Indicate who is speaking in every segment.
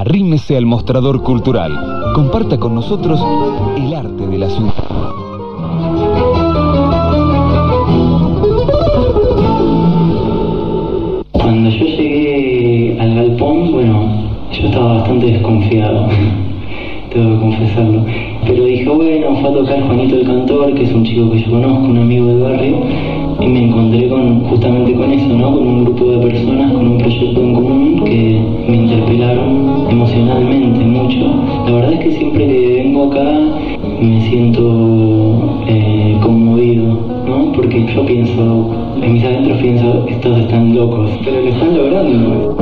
Speaker 1: Arrímese al mostrador cultural. Comparta con nosotros el arte de la ciudad.
Speaker 2: Cuando yo llegué al galpón, bueno, yo estaba bastante desconfiado, tengo que confesarlo. Pero dije, bueno, fue a tocar Juanito el Cantor, que es un chico que yo conozco, un amigo del barrio, y me encontré con, justamente con eso, ¿no? Con un grupo de personas, con un proyecto en común emocionalmente mucho. La verdad es que siempre que vengo acá me siento eh, conmovido, ¿no? Porque yo pienso, en mis adentros pienso, estos están locos, pero lo están logrando.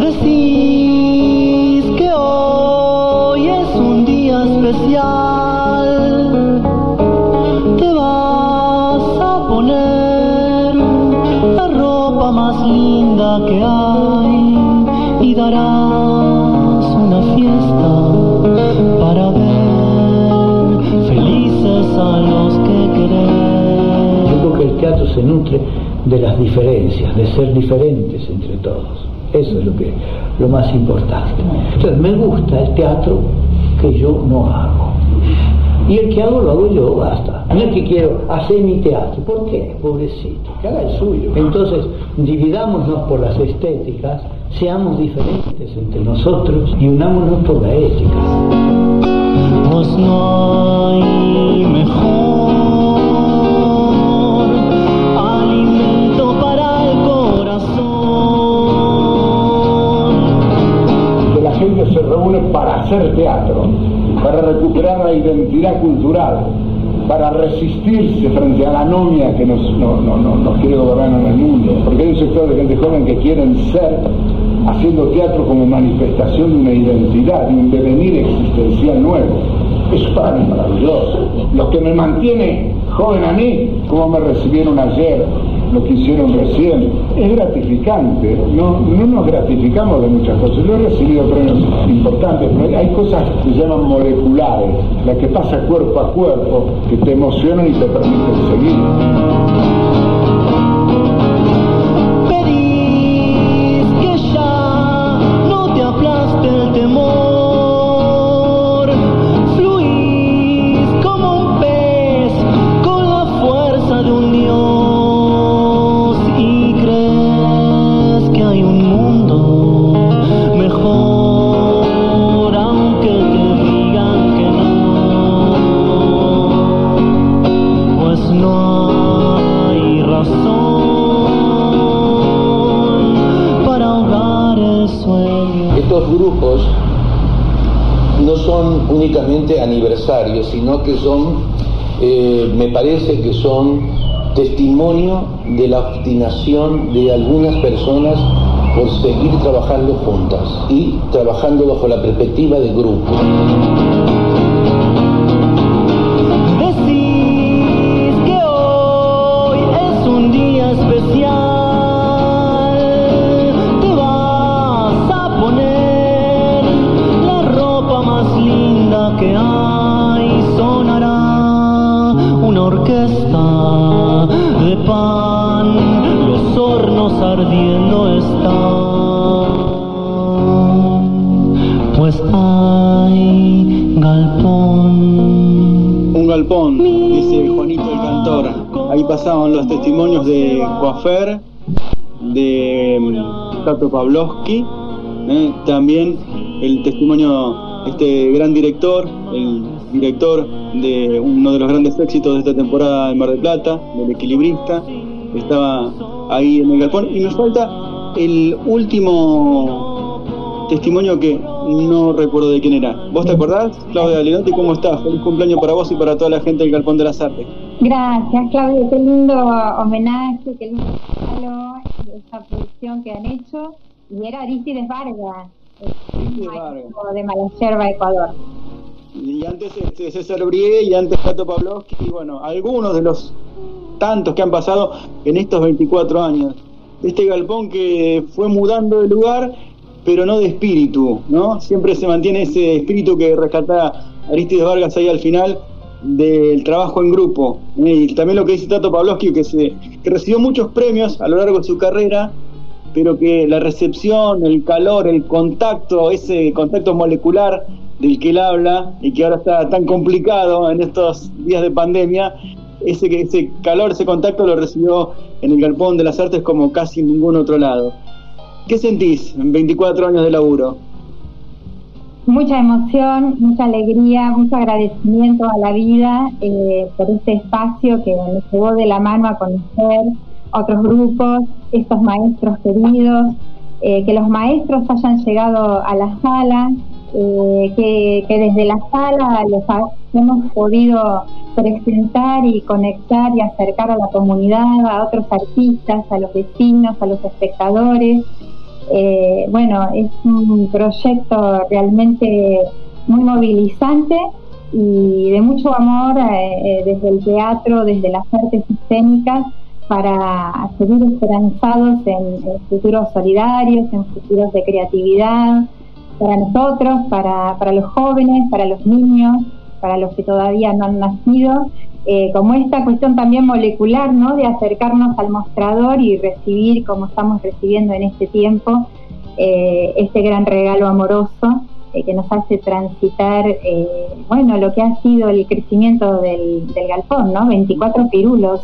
Speaker 3: Decís que hoy es un día especial. Te vas a poner la ropa más linda que hay y darás una fiesta para ver felices a los que querés.
Speaker 4: Yo creo que el teatro se nutre de las diferencias, de ser diferentes entre todos. Eso es lo que lo más importante. Entonces me gusta el teatro que yo no hago. Y el que hago lo hago yo, basta. No es que quiero hacer mi teatro. ¿Por qué? Pobrecito. Que haga el suyo. Entonces, dividámonos por las estéticas, seamos diferentes entre nosotros y unámonos por la ética.
Speaker 3: Pues no hay mejor alimento para el corazón.
Speaker 5: que la gente se reúne para hacer teatro, para recuperar la identidad cultural, para resistirse frente a la anomia que nos, no- no- no- nos quiere gobernar en el mundo. Porque hay un sector de gente joven que quieren ser haciendo teatro como manifestación de una identidad, de un devenir existencial nuevo. Eso para mí es maravilloso. Lo que me mantiene joven a mí, como me recibieron ayer, lo que hicieron recién, es gratificante. No, no nos gratificamos de muchas cosas. Yo he recibido premios importantes, pero hay cosas que se llaman moleculares, la que pasa cuerpo a cuerpo, que te emocionan y te permiten seguir.
Speaker 6: Estos grupos no son únicamente aniversarios, sino que son, eh, me parece que son testimonio de la obstinación de algunas personas por seguir trabajando juntas y trabajando bajo la perspectiva de grupo.
Speaker 7: Dice Juanito el Cantor. Ahí pasaban los testimonios de Coafer, de mm, Tato Pavlovsky, ¿eh? también el testimonio de este gran director, el director de uno de los grandes éxitos de esta temporada en Mar del Plata, del equilibrista, estaba ahí en el galpón. Y me falta el último testimonio que no recuerdo de quién era. ¿Vos te acordás, Claudia Lenotti? ¿Cómo estás? Feliz cumpleaños para vos y para toda la gente del Galpón de las Artes.
Speaker 8: Gracias, Claudia. Qué lindo homenaje, qué lindo regalo, esta producción que han hecho. Y era Aristides Vargas, el maestro de Malayerba, Ecuador.
Speaker 7: Y antes este, César Brie y antes Tato Pavlovsky, y bueno, algunos de los tantos que han pasado en estos 24 años. Este galpón que fue mudando de lugar, pero no de espíritu, ¿no? Siempre se mantiene ese espíritu que rescata Aristides Vargas ahí al final del trabajo en grupo. ¿eh? Y también lo que dice Tato Pavlovsky, que, se, que recibió muchos premios a lo largo de su carrera, pero que la recepción, el calor, el contacto, ese contacto molecular del que él habla y que ahora está tan complicado en estos días de pandemia, ese, ese calor, ese contacto lo recibió en el Galpón de las Artes como casi en ningún otro lado. ¿Qué sentís en 24 años de laburo?
Speaker 8: Mucha emoción, mucha alegría, mucho agradecimiento a la vida eh, por este espacio que me llevó de la mano a conocer otros grupos, estos maestros queridos, eh, que los maestros hayan llegado a la sala, eh, que, desde la sala los hemos podido presentar y conectar y acercar a la comunidad, a otros artistas, a los vecinos, a los espectadores. Eh, bueno, es un proyecto realmente muy movilizante y de mucho amor desde el teatro, desde las artes escénicas para seguir esperanzados en, futuros solidarios, en futuros de creatividad, para nosotros, para, para, los jóvenes, para los niños, para los que todavía no han nacido, eh, como esta cuestión también molecular, ¿no? De acercarnos al mostrador y recibir, como estamos recibiendo en este tiempo, eh, este gran regalo amoroso eh, que nos hace transitar, bueno, lo que ha sido el crecimiento del, del galpón, ¿no? 24 pirulos.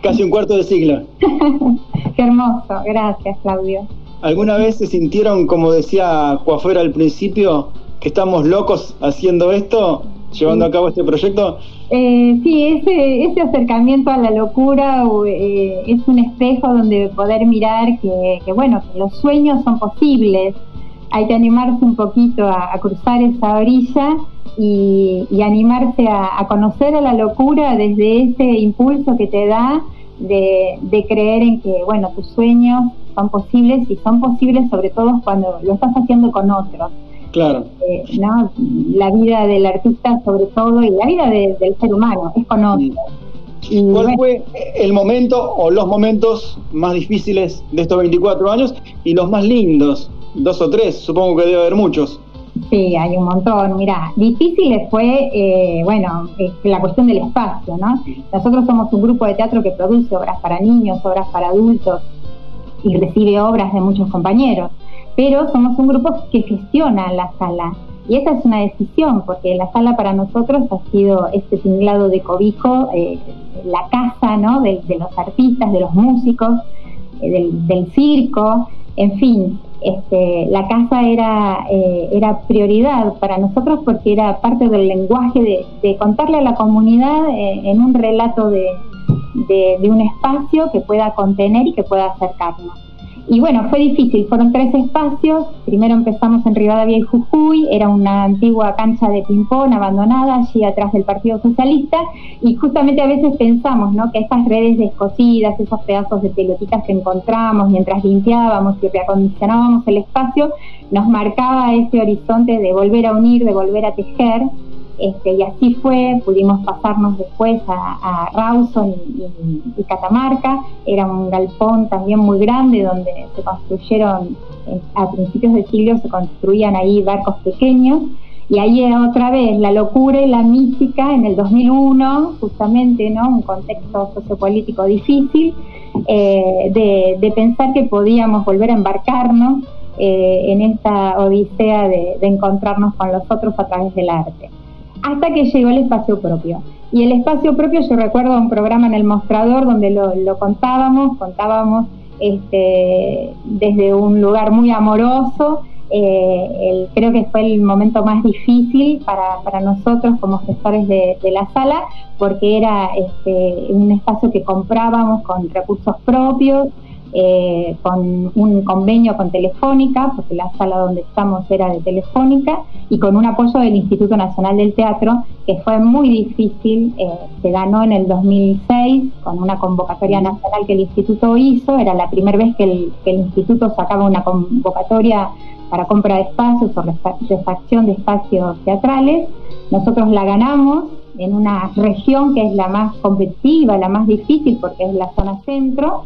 Speaker 7: Casi un cuarto de siglo.
Speaker 8: Qué hermoso, gracias Claudio.
Speaker 7: ¿Alguna vez se sintieron, como decía Coafuera al principio, que estamos locos haciendo esto, llevando a cabo este proyecto?
Speaker 8: Eh, sí, ese, ese acercamiento a la locura eh, es un espejo donde poder mirar que, bueno, que los sueños son posibles. Hay que animarse un poquito a, cruzar esa orilla y, animarse a, conocer a la locura desde ese impulso que te da de, de, creer en que, bueno, tus sueños son posibles y son posibles sobre todo cuando lo estás haciendo con otros.
Speaker 7: Claro.
Speaker 8: Eh, ¿no? La vida del artista sobre todo y la vida del ser humano es con otros.
Speaker 7: ¿Cuál fue el momento o los momentos más difíciles de estos 24 años y los más lindos? Dos o tres, supongo que debe haber muchos.
Speaker 8: Sí, hay un montón. Mira, difícil fue, eh, bueno, eh, la cuestión del espacio, ¿no? Nosotros somos un grupo de teatro que produce obras para niños, obras para adultos y recibe obras de muchos compañeros, pero somos un grupo que gestiona la sala. Y esa es una decisión, porque la sala para nosotros ha sido este tinglado de cobijo, eh, la casa ¿no? de, los artistas, de los músicos, del, del circo, en fin, este, la casa era, eh, era prioridad para nosotros porque era parte del lenguaje de, contarle a la comunidad eh, en un relato de, de, un espacio que pueda contener y que pueda acercarnos. Y bueno, fue difícil, fueron tres espacios. Primero empezamos en Rivadavia y Jujuy, era una antigua cancha de ping-pong abandonada allí atrás del Partido Socialista. Y justamente a veces pensamos ¿no? que esas redes descosidas, esos pedazos de pelotitas que encontramos mientras limpiábamos y reacondicionábamos el espacio, nos marcaba ese horizonte de volver a unir, de volver a tejer. Este, y así fue, pudimos pasarnos después a, Rawson y, Catamarca, era un galpón también muy grande donde se construyeron, a principios del siglo se construían ahí barcos pequeños, y ahí otra vez la locura y la mística en el 2001, justamente. Un contexto sociopolítico difícil, eh, de, pensar que podíamos volver a embarcarnos eh, en esta odisea de encontrarnos con los otros a través del arte hasta que llegó el espacio propio. Y el espacio propio, yo recuerdo un programa en el mostrador donde lo, contábamos, contábamos este, desde un lugar muy amoroso. Eh, creo que fue el momento más difícil para, nosotros como gestores de, la sala, porque era este, un espacio que comprábamos con recursos propios, eh, con un convenio con Telefónica, porque la sala donde estamos era de Telefónica, y con un apoyo del Instituto Nacional del Teatro, que fue muy difícil, eh, se ganó en el 2006 con una convocatoria nacional que el Instituto hizo, era la primera vez que el, que el Instituto sacaba una convocatoria para compra de espacios o refacción de espacios teatrales. Nosotros la ganamos en una región que es la más competitiva, la más difícil porque es la zona centro,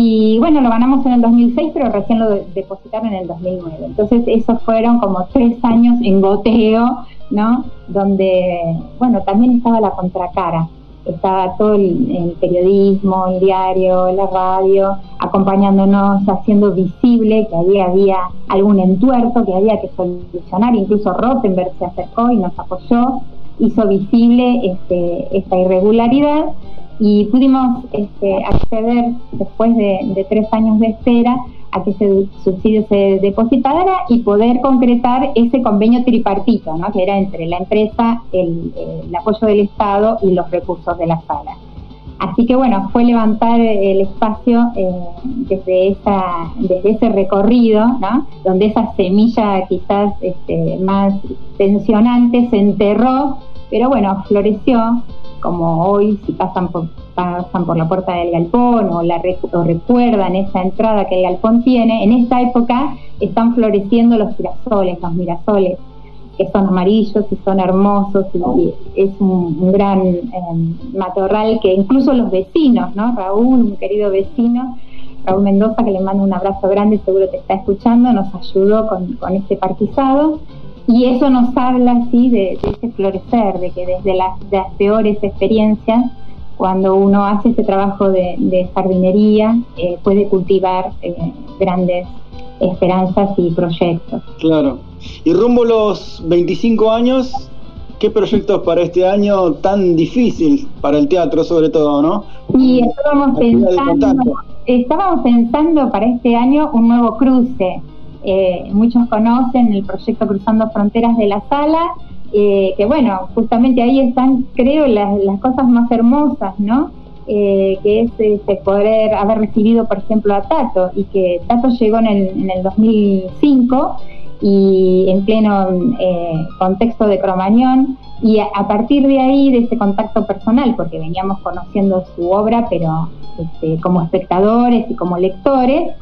Speaker 8: y bueno, lo ganamos en el 2006, pero recién lo depositaron en el 2009. Entonces, esos fueron como tres años en goteo, ¿no? Donde, bueno, también estaba la contracara. estaba todo el, periodismo, el diario, la radio, acompañándonos, haciendo visible que ahí había algún entuerto que había que solucionar, incluso Rottenberg se acercó y nos apoyó, hizo visible este, esta irregularidad y pudimos este, acceder después de, tres años de espera a que ese subsidio se depositara y poder concretar ese convenio tripartito, ¿no? que era entre la empresa, el, el, apoyo del Estado y los recursos de la sala. Así que bueno, fue levantar el espacio eh, desde, esa, desde ese recorrido, ¿no? donde esa semilla quizás este, más tensionante se enterró, pero bueno, floreció, como hoy si pasan por pasan por la puerta del galpón o, la, recuerdan esa entrada que el galpón tiene, en esta época están floreciendo los girasoles, los mirasoles, que son amarillos y son hermosos y es un, gran eh, matorral que incluso los vecinos, ¿no? Raúl, mi querido vecino, Raúl Mendoza, que le mando un abrazo grande, seguro te está escuchando, nos ayudó con, con este parquizado y eso nos habla así de, de ese florecer, de que desde las, de las peores experiencias cuando uno hace ese trabajo de, de jardinería, eh, puede cultivar eh, grandes esperanzas y proyectos.
Speaker 7: Claro. Y rumbo a los 25 años, ¿qué proyectos para este año tan difícil para el teatro sobre todo, no?
Speaker 8: Y estábamos pensando, estábamos pensando para este año un nuevo cruce. Eh, muchos conocen el proyecto Cruzando Fronteras de la Sala, eh, que bueno, justamente ahí están, creo, las, cosas más hermosas, ¿no? Eh, que es este, poder haber recibido, por ejemplo, a Tato, y que Tato llegó en el, en el 2005 y en pleno contexto de Cromañón, y a, a, partir de ahí, de ese contacto personal, porque veníamos conociendo su obra, pero este, como espectadores y como lectores,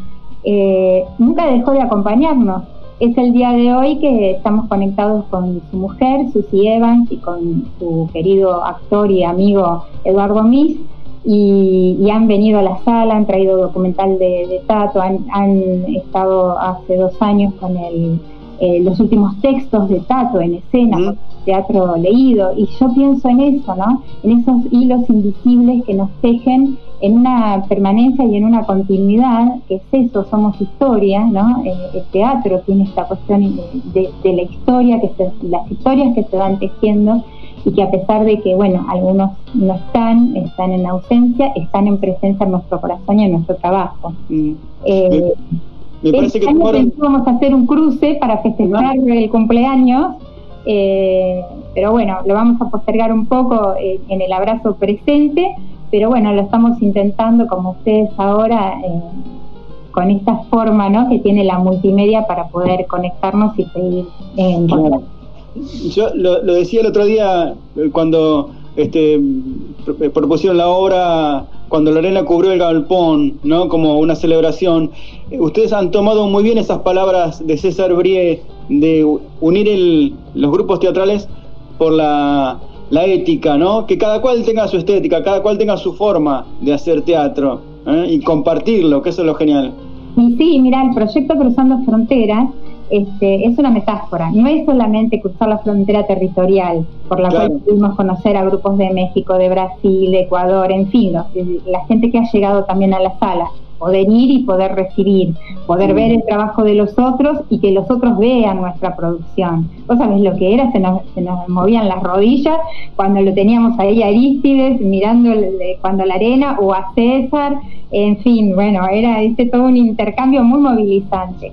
Speaker 8: eh, nunca dejó de acompañarnos es el día de hoy que estamos conectados con su mujer, Susie Evans, y con su querido actor y amigo Eduardo Mis, y, y han venido a la sala, han traído documental de, de Tato, han, han, estado hace dos años con el, eh, los últimos textos de Tato en escena, mm. Teatro leído, y yo pienso en eso, ¿no? En esos hilos invisibles que nos tejen en una permanencia y en una continuidad, que es eso, somos historia, ¿no? Eh, el teatro tiene esta cuestión de, de la historia, que se, las historias que se van tejiendo y que a pesar de que, bueno, algunos no están, están en ausencia, están en presencia en nuestro corazón y en nuestro trabajo. Mm. Eh,
Speaker 7: me parece
Speaker 8: este
Speaker 7: que
Speaker 8: vamos a hacer un cruce para festejar ¿No? el cumpleaños, eh, pero bueno, lo vamos a postergar un poco eh, en el abrazo presente, pero bueno, lo estamos intentando como ustedes ahora eh, con esta forma ¿no? que tiene la multimedia para poder conectarnos y seguir en
Speaker 7: claro. Yo lo, lo, decía el otro día cuando este, propusieron la obra cuando Lorena cubrió el galpón, ¿no? Como una celebración. Ustedes han tomado muy bien esas palabras de César Brie de unir los grupos teatrales por la, la, ética, ¿no? Que cada cual tenga su estética, cada cual tenga su forma de hacer teatro ¿eh? y compartirlo, que eso es lo genial.
Speaker 8: Y sí, mira, el proyecto Cruzando Fronteras este, es una metáfora, no es solamente cruzar la frontera territorial, por la claro. cual pudimos conocer a grupos de México, de Brasil, de Ecuador, en fin, los, la gente que ha llegado también a la sala, poder ir y poder recibir, poder ver el trabajo de los otros y que los otros vean nuestra producción. Vos sabés lo que era, se nos, se nos movían las rodillas cuando lo teníamos ahí a Aristides mirando el, cuando la arena o a César, en fin, bueno, era este todo un intercambio muy movilizante.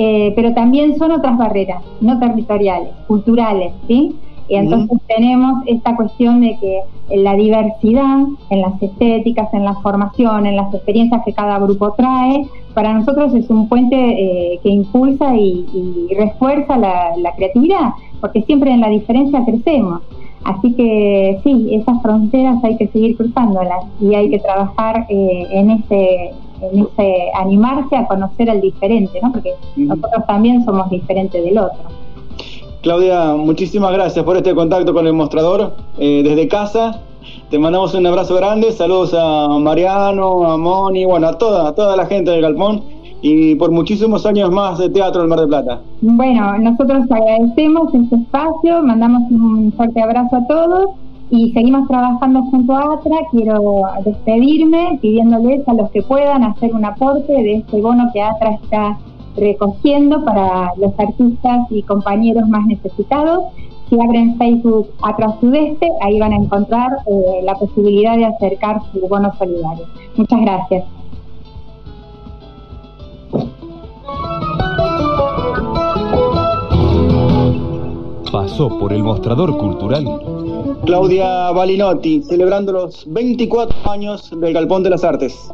Speaker 8: Eh, pero también son otras barreras, no territoriales, culturales, ¿sí? Y entonces uh -huh. tenemos esta cuestión de que la diversidad, en las estéticas, en la formación, en las experiencias que cada grupo trae, para nosotros es un puente eh, que impulsa y, y refuerza la, la, creatividad, porque siempre en la diferencia crecemos. Así que sí, esas fronteras hay que seguir cruzándolas y hay que trabajar eh, en ese en ese animarse a conocer al diferente, ¿no? Porque uh -huh. nosotros también somos diferentes del otro.
Speaker 7: Claudia, muchísimas gracias por este contacto con el mostrador eh, desde casa. Te mandamos un abrazo grande, saludos a Mariano, a Moni, bueno, a toda, a toda la gente del Galpón y por muchísimos años más de teatro en Mar del Plata.
Speaker 8: Bueno, nosotros agradecemos este espacio, mandamos un fuerte abrazo a todos y seguimos trabajando junto a ATRA. Quiero despedirme pidiéndoles a los que puedan hacer un aporte de este bono que ATRA está recogiendo para los artistas y compañeros más necesitados. Si abren Facebook ATRA Sudeste, ahí van a encontrar eh, la posibilidad de acercar su bono solidario. Muchas gracias.
Speaker 1: Pasó por el mostrador cultural
Speaker 7: Claudia Balinotti, celebrando los 24 años del Galpón de las Artes.